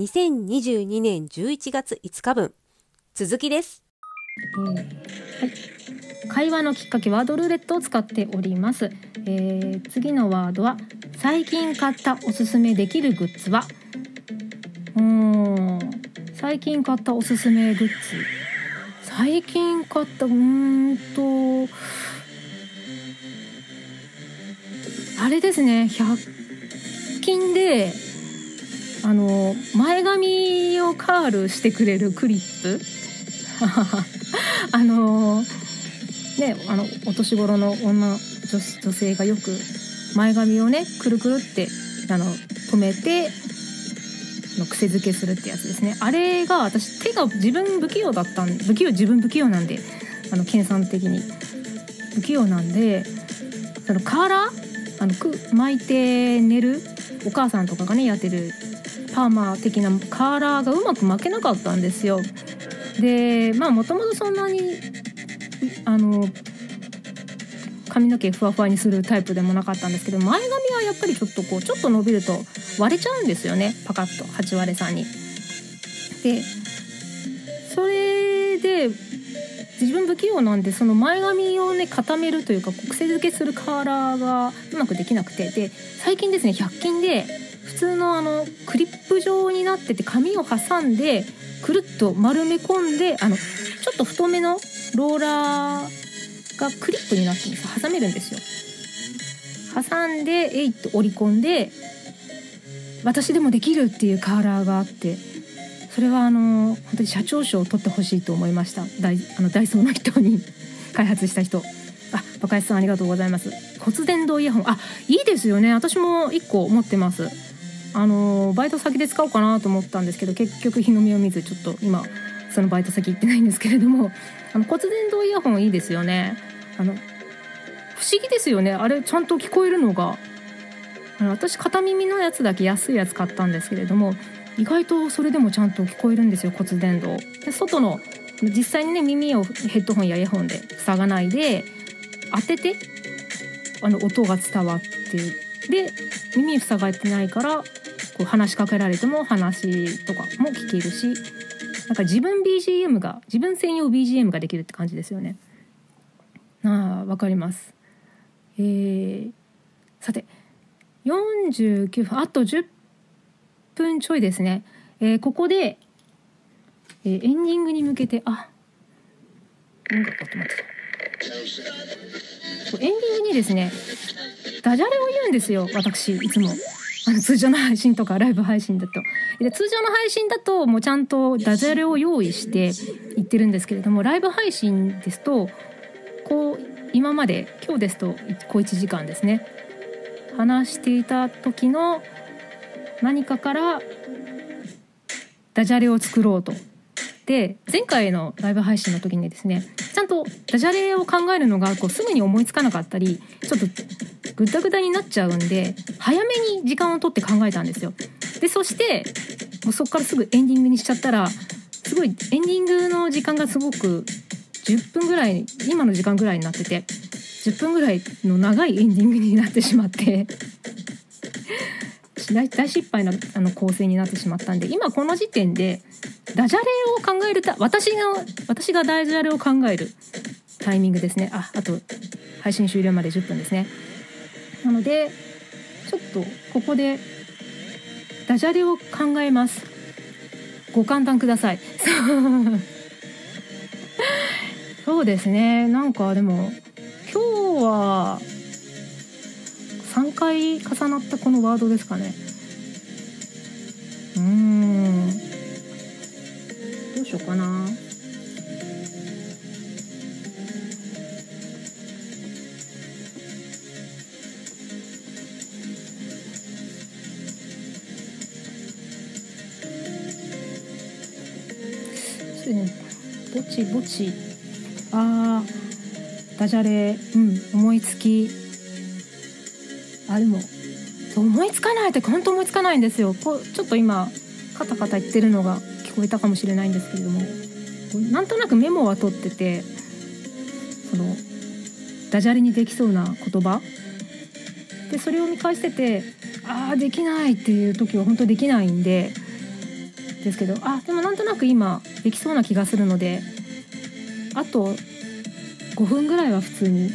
2022年11月5日分。続きです、えーはい、会話のきっかけワードルーレットを使っております、えー次のワードは最近買ったおすすめできるグッズは？うーん。最近買ったおすすめグッズ。最近買ったうんとあれですね。100均であの前髪をカールしてくれるクリップ。あのねあのお年頃の女女女性がよく前髪をねくるくるってあの止めての癖付けするってやつですね。あれが私手が自分不器用だったん不器用自分不器用なんであの計算的に。不器用なんでそのカーラー？あのく巻いて寝るお母さんとかがねやってるパーマ的なカーラーがうまく巻けなかったんですよ。でまあもともとそんなにあの髪の毛ふわふわにするタイプでもなかったんですけど前髪はやっぱりちょっとこうちょっと伸びると割れちゃうんですよねパカッと8割れさんに。でそれで自分不器用なんでその前髪をね固めるというか癖付けするカーラーがうまくできなくてで最近ですね100均で普通のあのクリップ状になってて紙を挟んでくるっと丸め込んであのちょっと太めのローラーがクリップになってるんです挟めるんですよ。挟んでえいっと折り込んで私でもできるっていうカーラーがあってそれはあの本当に社長賞を取ってほしいと思いました。ダイあのダイソーの人に 開発した人。あバカヤスさんありがとうございます。骨伝導イヤホン。あいいですよね。私も1個持ってます。あのバイト先で使おうかなと思ったんですけど結局日の目を見ずちょっと今そのバイト先行ってないんですけれども あの骨伝導イヤホンいいですよね。あの不思議ですよね。あれちゃんと聞こえるのが。あの私片耳のやつだけ安いやつ買ったんですけれども意外とそれでもちゃんと聞こえるんですよ骨伝導。で外の実際にね耳をヘッドホンやイヤホンで塞がないで当ててあの音が伝わってで耳塞がってないからこう話しかけられても話とかも聞けるしなんか自分 BGM が自分専用 BGM ができるって感じですよね。ああわかります。えー、さて49分あと10分ちょいですね、えーここで、えーエンディングに向けてあ音楽が止まって。たエンディングにですねダジャレを言うんですよ私いつも。あの通常の配信とかライブ配信だと。で通常の配信だともうちゃんとダジャレを用意して言ってるんですけれどもライブ配信ですとこう今まで今日ですと小1時間ですね。話していた時の何かからダジャレを作ろうと。で前回のライブ配信の時にですねちゃんとダジャレを考えるのがこうすぐに思いつかなかったりちょっとグダグダになっちゃうんで早めに時間を取って考えたんですよ。でそしてもうそこからすぐエンディングにしちゃったらすごいエンディングの時間がすごく10分ぐらい今の時間ぐらいになってて10分ぐらいの長いエンディングになってしまって大大失敗なあの構成になってしまったんで今この時点でダジャレを考えるた私が私がダジャレを考えるタイミングですね。ああと配信終了まで10分ですね。なのでちょっとここでダジャレを考えます。ご勘弁ください。そうですね。なんかでも今日は3回重なったこのワードですかね。うーん。どうしようかな。うねぼちぼち。あーダジャレ。うん思いつき。あでも思いつかないって本当思いつかないんですよ。こうちょっと今カタカタ言ってるのが聞こえたかもしれないんですけれども。なんとなくメモは取っててそのダジャレにできそうな言葉。でそれを見返しててああできないっていう時は本当できないんでですけどあでもなんとなく今できそうな気がするのであと5分ぐらいは普通に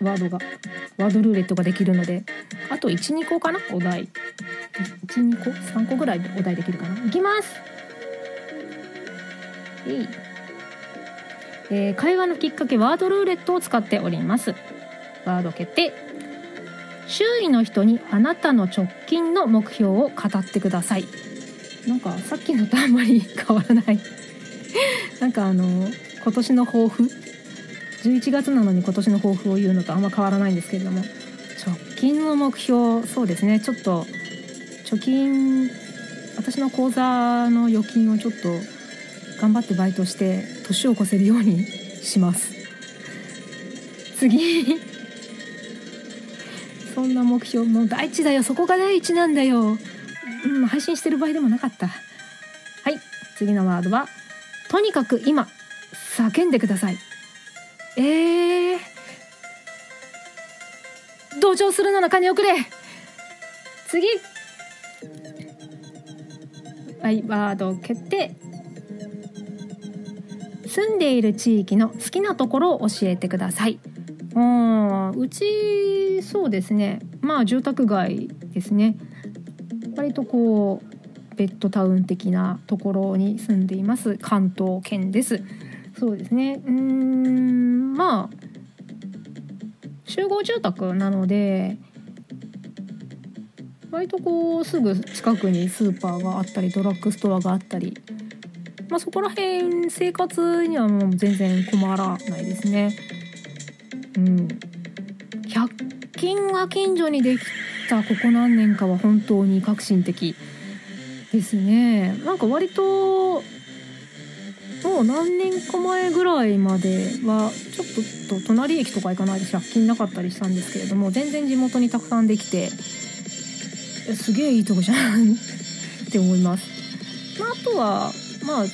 ワードがワードルーレットができるのであと12個かなお題。12個？3個ぐらいお題できるかな。いきます。えい。えー、会話のきっかけワードルーレットを使っております。ワード決定。周囲の人にあなたの直近の目標を語ってください。なんかさっきのとあんまり変わらない。なんかあの今年の抱負。11月なのに今年の抱負を言うのとあんま変わらないんですけれども。直近の目標そうですね。ちょっと貯金私の口座の預金をちょっと頑張ってバイトして年を越せるようにします。次。そんな目標もう第一だよ。そこが第一なんだよ。うん配信してる場合でもなかった。はい。次のワードはとにかく今叫んでください。えー、同情するなら金をくれ。次。はいワードを決定住んでいる地域の好きなところを教えてください。あうちそうですね。まあ住宅街ですね。割とこうベッドタウン的なところに住んでいます関東圏です。そうですね。うん。まあ集合住宅なので割とこうすぐ近くにスーパーがあったりドラッグストアがあったり、まあ、そこら辺生活にはもう全然困らないですね。うん、100均が近所にできたここ何年かは本当に革新的ですね。なんか割ともう何年か前ぐらいまではちょっと隣駅とか行かないで100均なかったりしたんですけれども全然地元にたくさんできてすげえいいとこじゃん って思います。まあ、あとはまあ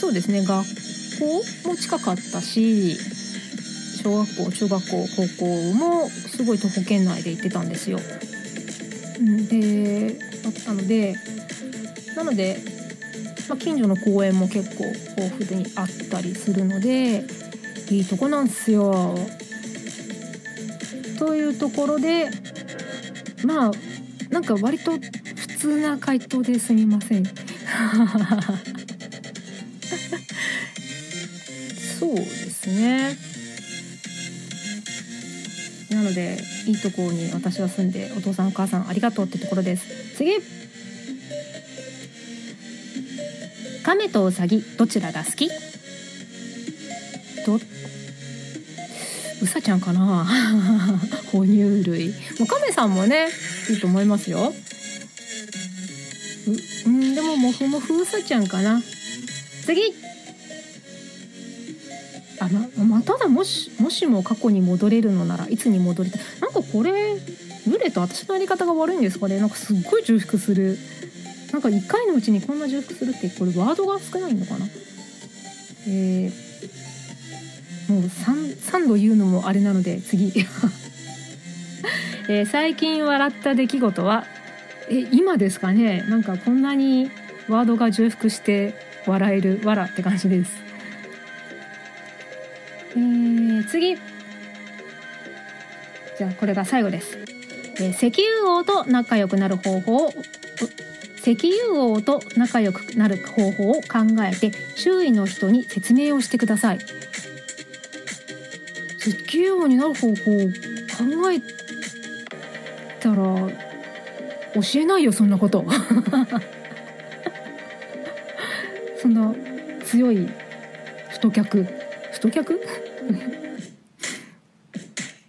そうですね学校も近かったし小学校中学校高校もすごい徒歩圏内で行ってたんですよ。であったのでなので、まあ、近所の公園も結構豊富にあったりするのでいいとこなんですよ。というところでまあなんか割と普通な回答ですみません そうですねなのでいいところに私は住んでお父さんお母さんありがとうってところです。次。亀とウサギどちらが好き？どうさちゃんかな？哺乳類。もう亀さんもねいいと思いますよ。うんでももふもふうさちゃんかな。次。あままただもしもしも過去に戻れるのならいつに戻りたい？なんかこれルレと私のやり方が悪いんですかね？なんかすっごい重複する。なんか1回のうちにこんな重複するってこれワードが少ないのかな？えー、もう 3, 3度言うのもあれなので次。えー、最近笑った出来事はえ今ですかね？なんかこんなにワードが重複して笑える「わら」って感じです。えー、次じゃあこれが最後です。えー、石油王と仲良くなる方法を石油王と仲良くなる方法を考えて周囲の人に説明をしてください。石油王になる方法を考えたら教えないよそんなこと そんな強い太客太客？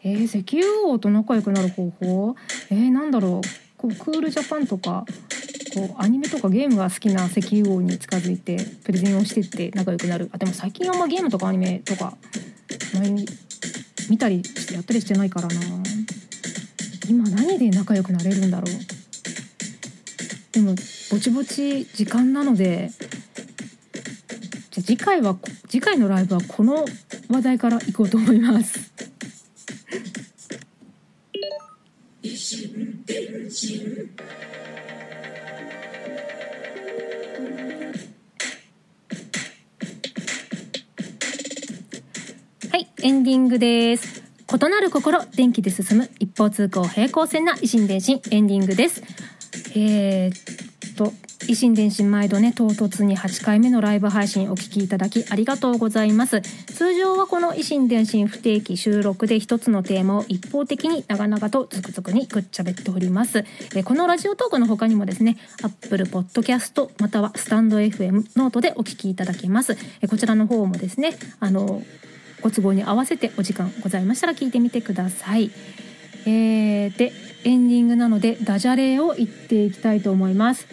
えー、石油王と仲良くなる方法？えー、なんだろう？こうクールジャパンとかこうアニメとかゲームが好きな石油王に近づいてプレゼンをしてって仲良くなる。あでも最近あんまゲームとかアニメとか前に見たりしてやったりしてないからな。今何で仲良くなれるんだろう。でもぼちぼち時間なのでじゃ次回は次回のライブはこの話題からいこうと思います。はいエンディングです。異なる心、電気で進む一方通行平行線な異心電進エンディングです。えー、っと異心電進毎度ね唐突に8回目のライブ配信お聞きいただきありがとうございます。通常はこの異心電進不定期収録で一つのテーマを一方的に長々とズクズクにぐっちゃべっております。えこのラジオトークの他にもですね Apple Podcast またはスタンド FM ノートでお聞きいただけます。えこちらの方もですねあのご都合に合わせてお時間ございましたら聞いてみてください。えー、でエンディングなのでダジャレを言っていきたいと思います。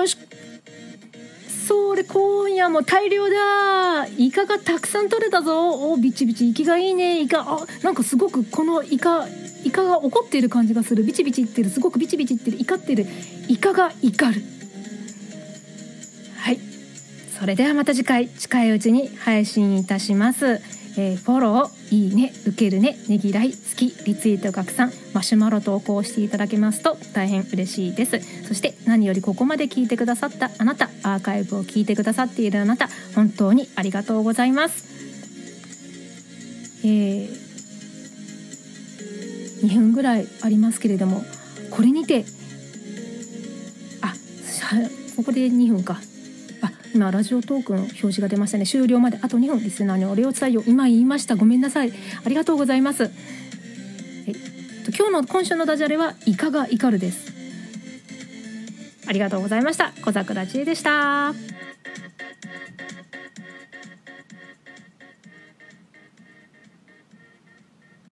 よしそれ今夜も大量だ。イカがたくさん取れたぞ。おビチビチ。息がいいね。イカあなんかすごくこのイカイカが怒っている感じがする。ビチビチいってる。すごくビチビチいってる。怒ってる。イカが怒る。はい。それではまた次回。近いうちに配信いたします。えー、フォロー、いいね、受けるね、ねぎらい、好き、リツイート拡散、マシュマロ投稿していただけますと大変嬉しいです。そして何よりここまで聞いてくださったあなた、アーカイブを聞いてくださっているあなた、本当にありがとうございます。えー、2分ぐらいありますけれども、これにて、あ、ここで2分か。今ラジオトークの表示が出ましたね。終了まであと2分リスナーにお礼を伝えよう。今言いました。ごめんなさい。ありがとうございます。え今日の今週のダジャレはイカが怒るです。ありがとうございました。小桜知恵でした。